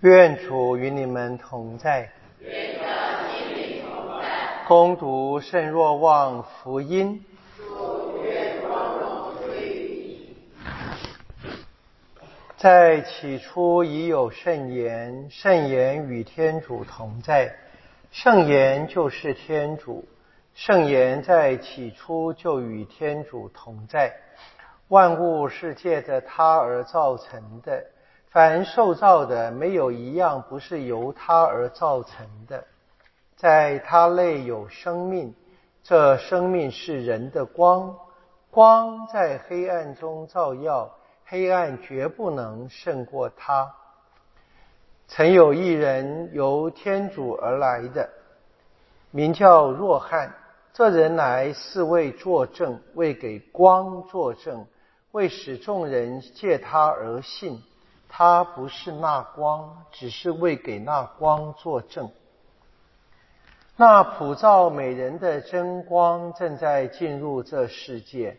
愿主与你们同在。攻读圣若望福音。在起初已有圣言，圣言与天主同在，圣言就是天主。圣言在起初就与天主同在，万物是借着他而造成的。凡受造的，没有一样不是由他而造成的。在他内有生命，这生命是人的光。光在黑暗中照耀，黑暗绝不能胜过他。曾有一人由天主而来的，名叫若翰。这人来是为作证，为给光作证，为使众人借他而信。他不是那光，只是为给那光作证。那普照美人的真光正在进入这世界，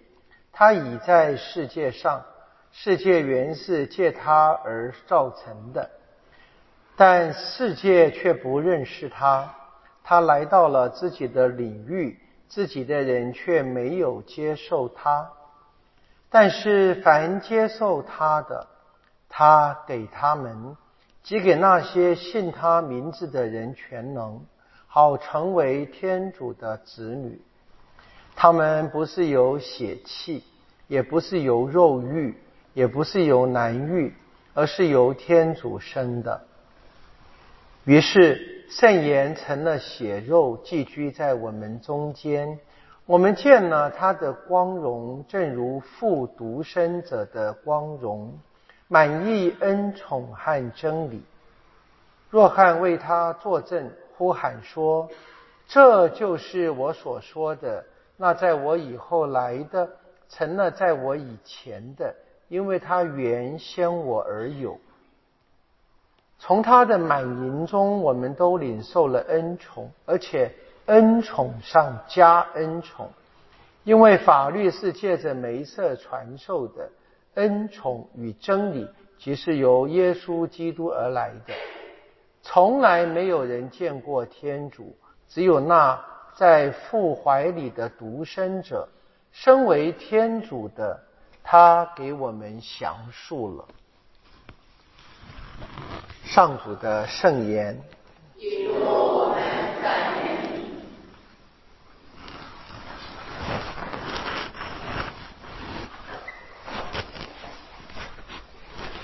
他已在世界上，世界原是借他而造成的，但世界却不认识他。他来到了自己的领域，自己的人却没有接受他。但是凡接受他的，他给他们，即给那些信他名字的人全能，好成为天主的子女。他们不是由血气，也不是由肉欲，也不是由男欲，而是由天主生的。于是圣言成了血肉，寄居在我们中间。我们见了他的光荣，正如父独生者的光荣。满意恩宠和真理。若翰为他作证，呼喊说：“这就是我所说的。那在我以后来的，成了在我以前的，因为他原先我而有。从他的满盈中，我们都领受了恩宠，而且恩宠上加恩宠，因为法律是借着梅瑟传授的。”恩宠与真理，即是由耶稣基督而来的。从来没有人见过天主，只有那在父怀里的独生者，身为天主的他，给我们详述了上主的圣言。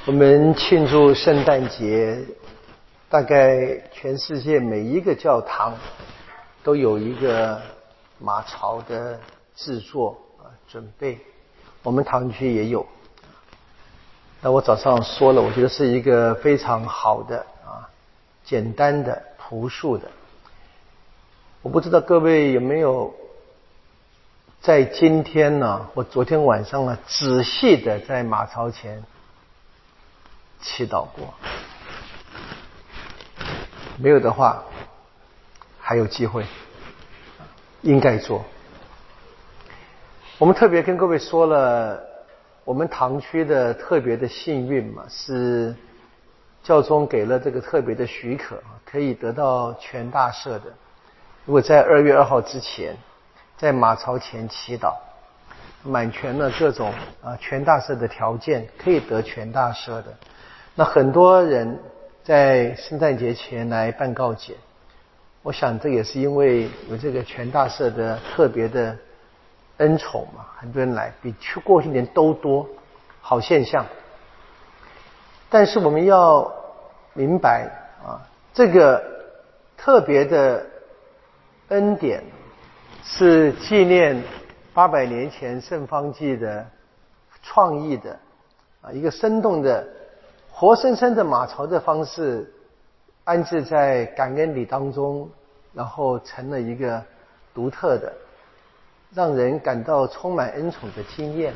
我们庆祝圣诞节，大概全世界每一个教堂都有一个马槽的制作啊准备。我们堂区也有。那我早上说了，我觉得是一个非常好的啊，简单的、朴素的。我不知道各位有没有在今天呢，或昨天晚上呢，仔细的在马槽前。祈祷过，没有的话，还有机会，应该做。我们特别跟各位说了，我们堂区的特别的幸运嘛，是教宗给了这个特别的许可，可以得到全大赦的。如果在二月二号之前，在马槽前祈祷，满全了各种啊全大赦的条件，可以得全大赦的。那很多人在圣诞节前来办告解，我想这也是因为有这个全大赦的特别的恩宠嘛，很多人来比去过去年都多，好现象。但是我们要明白啊，这个特别的恩典是纪念八百年前圣方济的创意的啊，一个生动的。活生生的马槽的方式安置在感恩礼当中，然后成了一个独特的、让人感到充满恩宠的经验。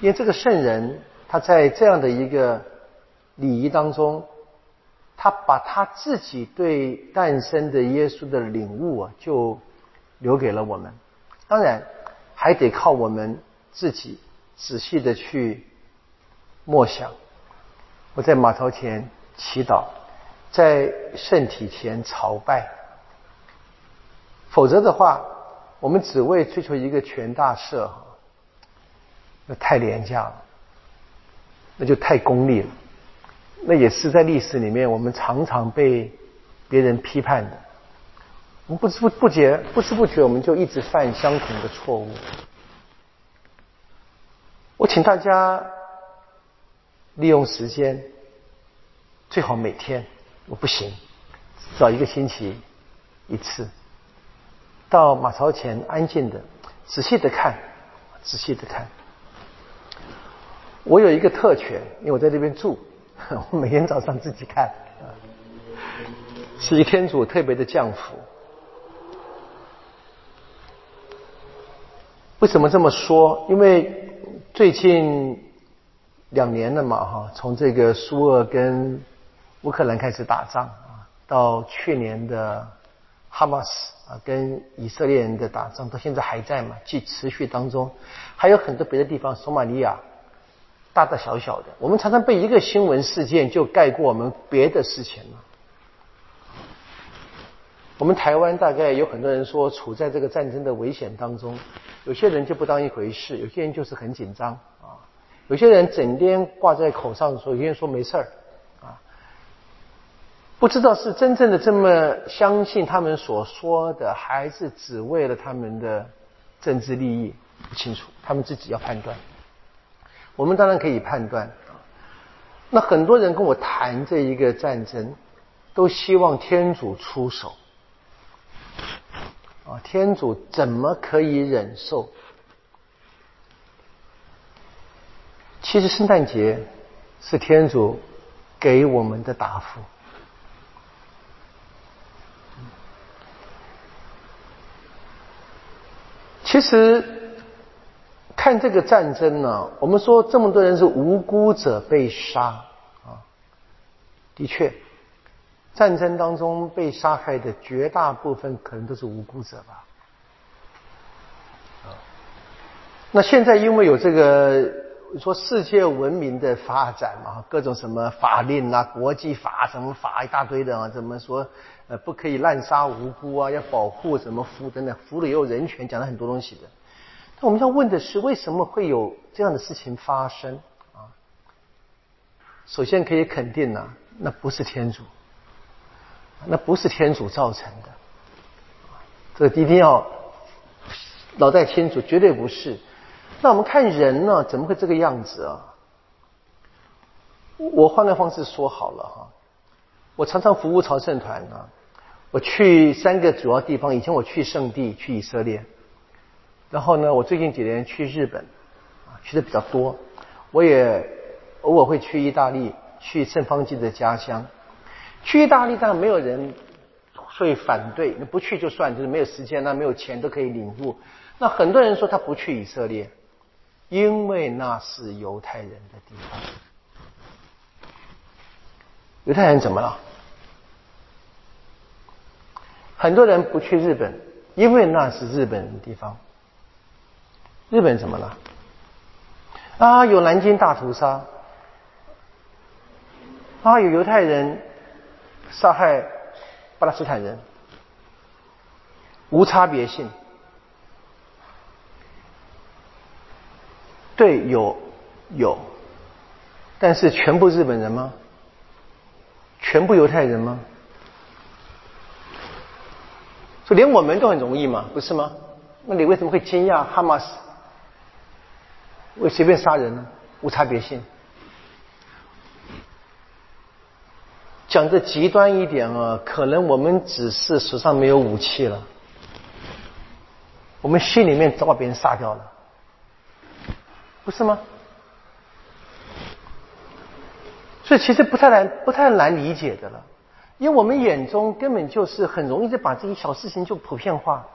因为这个圣人他在这样的一个礼仪当中，他把他自己对诞生的耶稣的领悟啊，就留给了我们。当然，还得靠我们自己仔细的去默想。我在马槽前祈祷，在圣体前朝拜。否则的话，我们只为追求一个全大赦，那太廉价了，那就太功利了。那也是在历史里面，我们常常被别人批判的。我们不知不不觉不知不觉，我们就一直犯相同的错误。我请大家利用时间，最好每天，我不行，找一个星期一次。到马槽前安静的、仔细的看，仔细的看。我有一个特权，因为我在这边住，我每天早上自己看，是一天主特别的降福。为什么这么说？因为最近两年了嘛，哈，从这个苏俄跟乌克兰开始打仗啊，到去年的。哈马斯啊，跟以色列人的打仗到现在还在嘛？继持续当中，还有很多别的地方，索马利亚，大大小小的。我们常常被一个新闻事件就盖过我们别的事情了。我们台湾大概有很多人说处在这个战争的危险当中，有些人就不当一回事，有些人就是很紧张，有些人整天挂在口上说，有些人说没事儿。啊不知道是真正的这么相信他们所说的，还是只为了他们的政治利益？不清楚，他们自己要判断。我们当然可以判断。那很多人跟我谈这一个战争，都希望天主出手。啊，天主怎么可以忍受？其实圣诞节是天主给我们的答复。其实看这个战争呢，我们说这么多人是无辜者被杀啊，的确，战争当中被杀害的绝大部分可能都是无辜者吧。那现在因为有这个说世界文明的发展嘛，各种什么法令啊、国际法什么法一大堆的啊，怎么说？呃，不可以滥杀无辜啊，要保护什么俘等等，俘虏也有人权，讲了很多东西的。那我们要问的是，为什么会有这样的事情发生啊？首先可以肯定呢，那不是天主，那不是天主造成的，这一定要脑袋清楚，绝对不是。那我们看人呢，怎么会这个样子啊？我换个方式说好了哈，我常常服务朝圣团啊。我去三个主要地方，以前我去圣地，去以色列，然后呢，我最近几年去日本，啊，去的比较多。我也偶尔会去意大利，去圣方济的家乡。去意大利当然没有人会反对，那不去就算，就是没有时间，那没有钱都可以领悟。那很多人说他不去以色列，因为那是犹太人的地方。犹太人怎么了？很多人不去日本，因为那是日本的地方。日本怎么了？啊，有南京大屠杀，啊，有犹太人杀害巴勒斯坦人，无差别性。对，有有，但是全部日本人吗？全部犹太人吗？说连我们都很容易嘛，不是吗？那你为什么会惊讶哈马斯会随便杀人呢？无差别性。讲的极端一点啊，可能我们只是手上没有武器了，我们心里面早把别人杀掉了，不是吗？所以其实不太难，不太难理解的了。因为我们眼中根本就是很容易就把这些小事情就普遍化。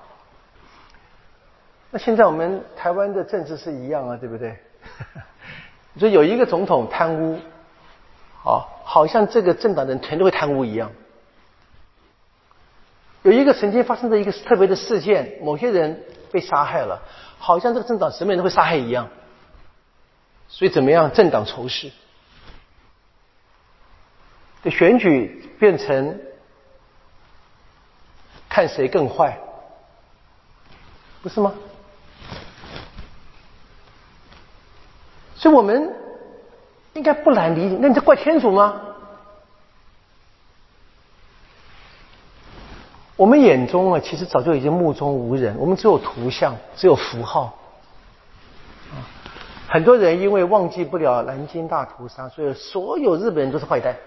那现在我们台湾的政治是一样啊，对不对？你说有一个总统贪污，好，好像这个政党的人全都会贪污一样。有一个曾经发生的一个特别的事件，某些人被杀害了，好像这个政党什么人都会杀害一样。所以怎么样，政党仇视？的选举变成看谁更坏，不是吗？所以我们应该不难理解。那你在怪天主吗？我们眼中啊，其实早就已经目中无人，我们只有图像，只有符号。很多人因为忘记不了南京大屠杀，所以所有日本人都是坏蛋。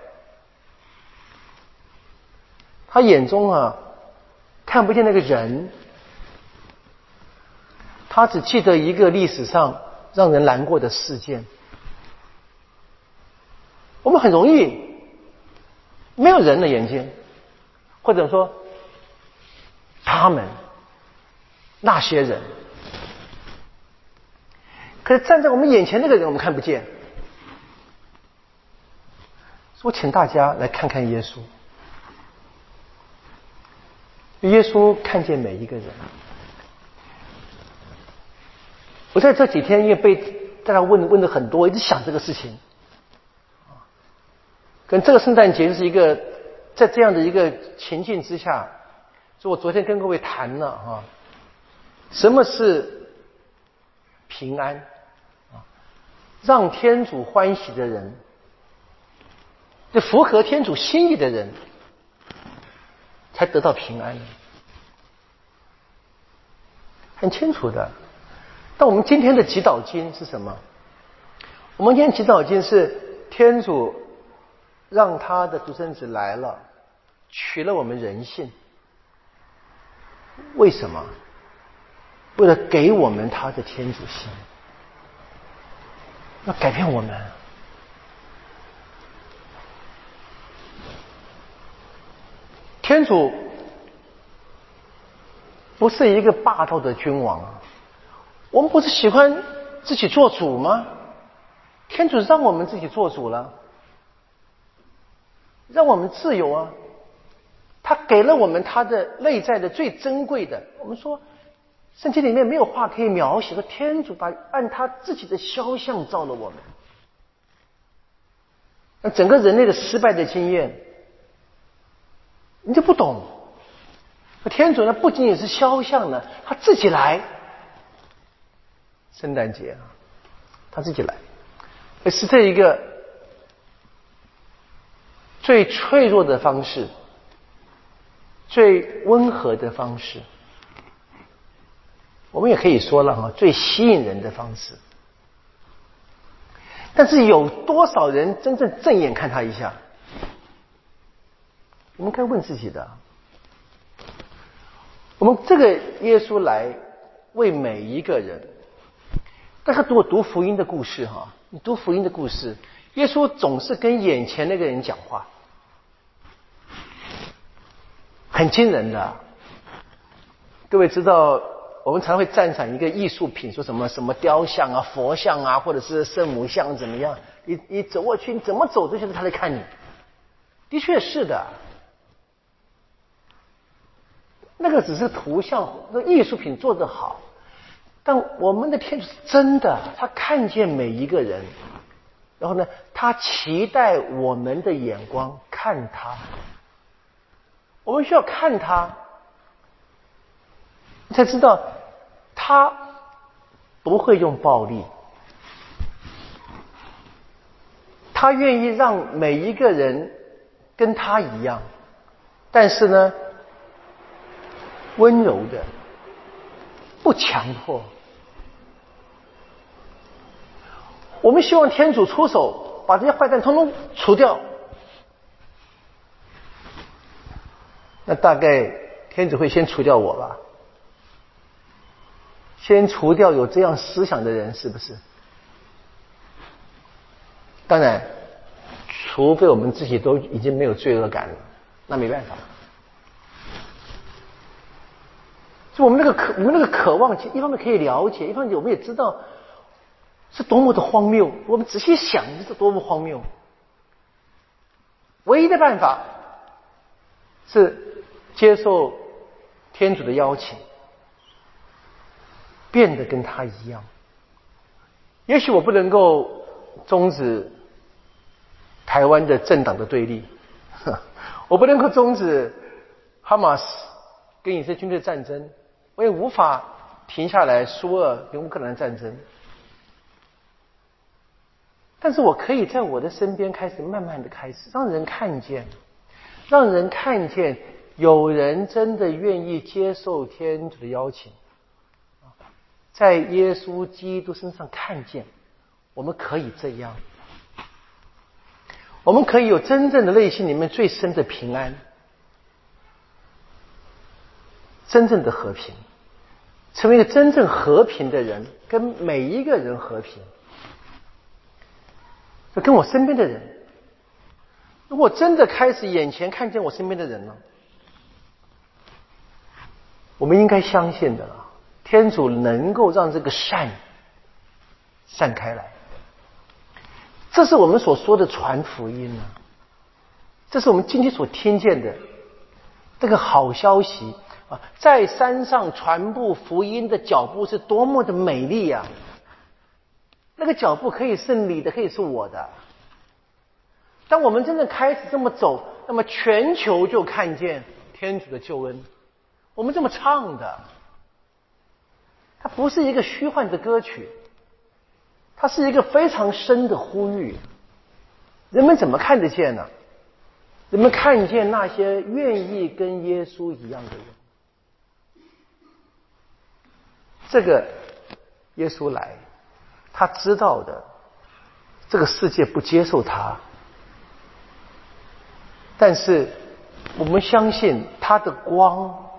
他眼中啊，看不见那个人，他只记得一个历史上让人难过的事件。我们很容易没有人的眼睛，或者说。他们那些人，可是站在我们眼前那个人，我们看不见。我请大家来看看耶稣，耶稣看见每一个人。我在这几天因为被大家问问的很多，一直想这个事情。跟这个圣诞节是一个在这样的一个情境之下。所以我昨天跟各位谈了哈，什么是平安？让天主欢喜的人，这符合天主心意的人，才得到平安。很清楚的。但我们今天的祈祷经是什么？我们今天祈祷经是天主让他的独生子来了，取了我们人性。为什么？为了给我们他的天主心，要改变我们。天主不是一个霸道的君王！我们不是喜欢自己做主吗？天主让我们自己做主了，让我们自由啊！他给了我们他的内在的最珍贵的。我们说，圣经里面没有话可以描写，说天主把按他自己的肖像造了我们。那整个人类的失败的经验，你就不懂。天主呢，不仅仅是肖像呢，他自己来。圣诞节啊，他自己来，是这一个最脆弱的方式。最温和的方式，我们也可以说了哈，最吸引人的方式。但是有多少人真正正眼看他一下？我们该问自己的。我们这个耶稣来为每一个人，大家读读福音的故事哈，你读福音的故事，耶稣总是跟眼前那个人讲话。很惊人的，各位知道，我们常会赞赏一个艺术品，说什么什么雕像啊、佛像啊，或者是圣母像怎么样？你你走过去，你怎么走都觉得他在看你。的确是的，那个只是图像，那艺术品做得好，但我们的天主是真的，他看见每一个人，然后呢，他期待我们的眼光看他。我们需要看他，才知道他不会用暴力，他愿意让每一个人跟他一样，但是呢，温柔的，不强迫。我们希望天主出手，把这些坏蛋通通除掉。那大概天主会先除掉我吧，先除掉有这样思想的人，是不是？当然，除非我们自己都已经没有罪恶感了，那没办法。就我们那个渴，我们那个渴望，一方面可以了解，一方面我们也知道是多么的荒谬。我们仔细想，是多么荒谬。唯一的办法是。接受天主的邀请，变得跟他一样。也许我不能够终止台湾的政党的对立，我不能够终止哈马斯跟以色列军队的战争，我也无法停下来苏俄跟乌克兰战争。但是我可以在我的身边开始慢慢的开始，让人看见，让人看见有人真的愿意接受天主的邀请，在耶稣基督身上看见，我们可以这样，我们可以有真正的内心里面最深的平安，真正的和平，成为一个真正和平的人，跟每一个人和平。就跟我身边的人，如果真的开始眼前看见我身边的人了，我们应该相信的了，天主能够让这个善散开来，这是我们所说的传福音啊，这是我们今天所听见的这个好消息啊，在山上传播福音的脚步是多么的美丽呀！那个脚步可以是你的，可以是我的。当我们真正开始这么走，那么全球就看见天主的救恩。我们这么唱的，它不是一个虚幻的歌曲，它是一个非常深的呼吁。人们怎么看得见呢？人们看见那些愿意跟耶稣一样的人。这个耶稣来。他知道的，这个世界不接受他，但是我们相信他的光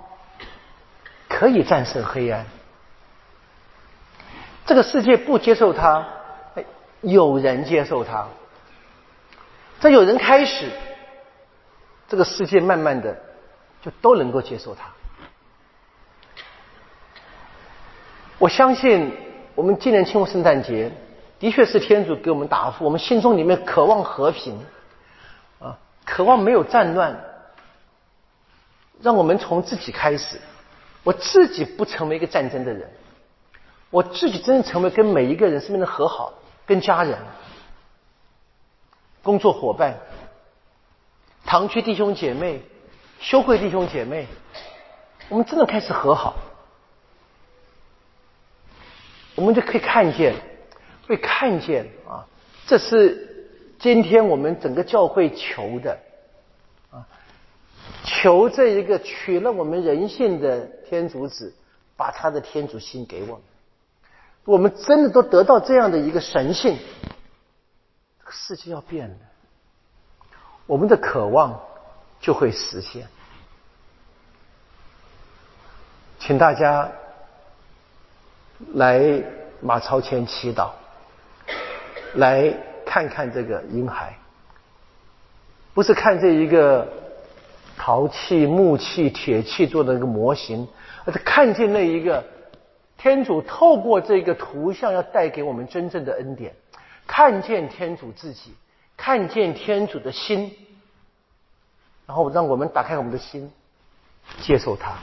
可以战胜黑暗。这个世界不接受他，有人接受他。在有人开始，这个世界慢慢的就都能够接受他。我相信。我们今年庆祝圣诞节，的确是天主给我们答复。我们心中里面渴望和平，啊，渴望没有战乱，让我们从自己开始。我自己不成为一个战争的人，我自己真正成为跟每一个人身边的和好，跟家人、工作伙伴、堂区弟兄姐妹、修会弟兄姐妹，我们真的开始和好。我们就可以看见，会看见啊，这是今天我们整个教会求的啊，求这一个取了我们人性的天主子，把他的天主心给我们。我们真的都得到这样的一个神性，这个世界要变了，我们的渴望就会实现。请大家。来马超前祈祷，来看看这个婴孩，不是看这一个陶器、木器、铁器做的一个模型，而是看见那一个天主透过这个图像要带给我们真正的恩典，看见天主自己，看见天主的心，然后让我们打开我们的心，接受他。